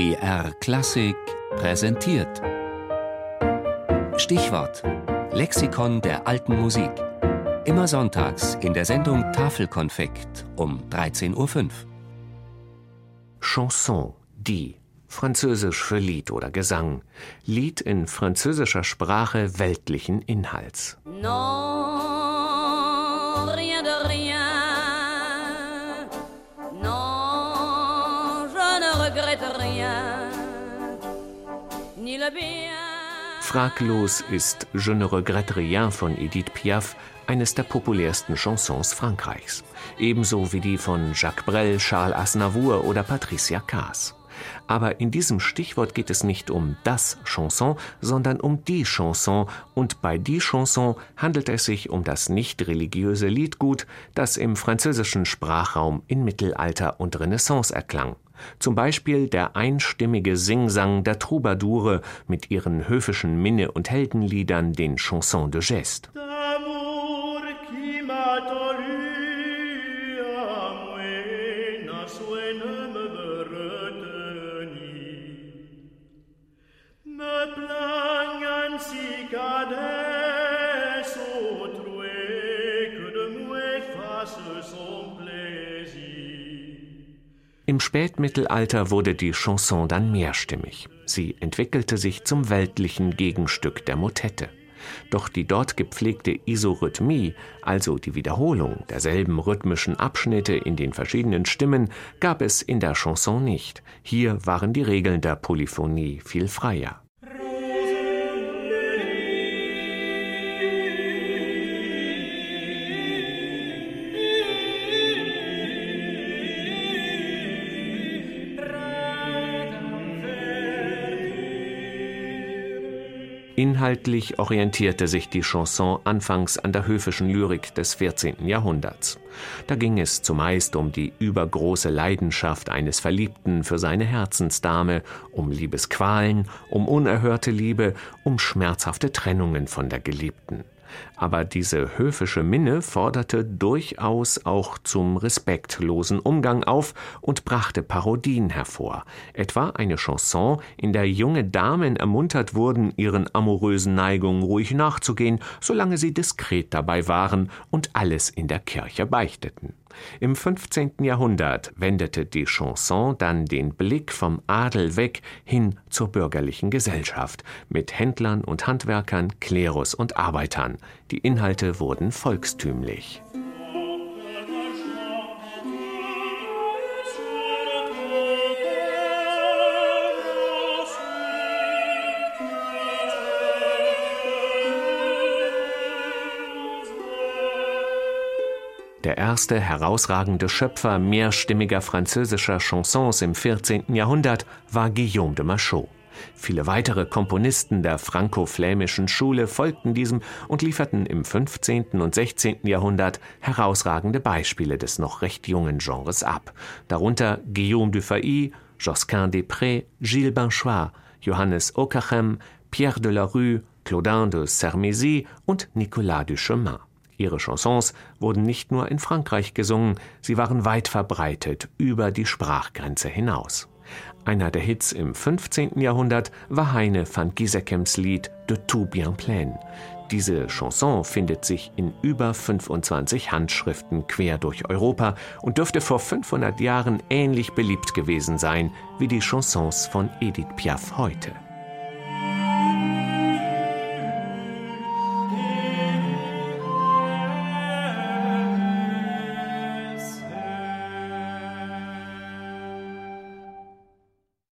BR Klassik präsentiert. Stichwort: Lexikon der alten Musik. Immer sonntags in der Sendung Tafelkonfekt um 13.05 Uhr. Chanson, die. Französisch für Lied oder Gesang. Lied in französischer Sprache weltlichen Inhalts. Non, rien de rien. Fraglos ist Je ne regrette rien von Edith Piaf eines der populärsten Chansons Frankreichs. Ebenso wie die von Jacques Brel, Charles Aznavour oder Patricia Kaas. Aber in diesem Stichwort geht es nicht um das Chanson, sondern um die Chanson, und bei die Chanson handelt es sich um das nicht religiöse Liedgut, das im französischen Sprachraum in Mittelalter und Renaissance erklang. Zum Beispiel der einstimmige Singsang der Troubadoure mit ihren höfischen Minne- und Heldenliedern, den Chansons de Geste. Im Spätmittelalter wurde die Chanson dann mehrstimmig. Sie entwickelte sich zum weltlichen Gegenstück der Motette. Doch die dort gepflegte Isorhythmie, also die Wiederholung derselben rhythmischen Abschnitte in den verschiedenen Stimmen, gab es in der Chanson nicht. Hier waren die Regeln der Polyphonie viel freier. Inhaltlich orientierte sich die Chanson anfangs an der höfischen Lyrik des 14. Jahrhunderts. Da ging es zumeist um die übergroße Leidenschaft eines Verliebten für seine Herzensdame, um Liebesqualen, um unerhörte Liebe, um schmerzhafte Trennungen von der Geliebten. Aber diese höfische Minne forderte durchaus auch zum respektlosen Umgang auf und brachte Parodien hervor, etwa eine Chanson, in der junge Damen ermuntert wurden, ihren amorösen Neigungen ruhig nachzugehen, solange sie diskret dabei waren und alles in der Kirche beichteten. Im 15. Jahrhundert wendete die Chanson dann den Blick vom Adel weg hin zur bürgerlichen Gesellschaft mit Händlern und Handwerkern, Klerus und Arbeitern. Die Inhalte wurden volkstümlich. Der erste herausragende Schöpfer mehrstimmiger französischer Chansons im 14. Jahrhundert war Guillaume de Machaut. Viele weitere Komponisten der franco-flämischen Schule folgten diesem und lieferten im 15. und 16. Jahrhundert herausragende Beispiele des noch recht jungen Genres ab, darunter Guillaume Dufay, Josquin des Prés, Gilles Binchois, Johannes Okachem, Pierre de la Rue, Claudin de Sermézy und Nicolas Duchemin. Ihre Chansons wurden nicht nur in Frankreich gesungen, sie waren weit verbreitet über die Sprachgrenze hinaus. Einer der Hits im 15. Jahrhundert war Heine van Giesekems Lied De tout bien plein. Diese Chanson findet sich in über 25 Handschriften quer durch Europa und dürfte vor 500 Jahren ähnlich beliebt gewesen sein wie die Chansons von Edith Piaf heute.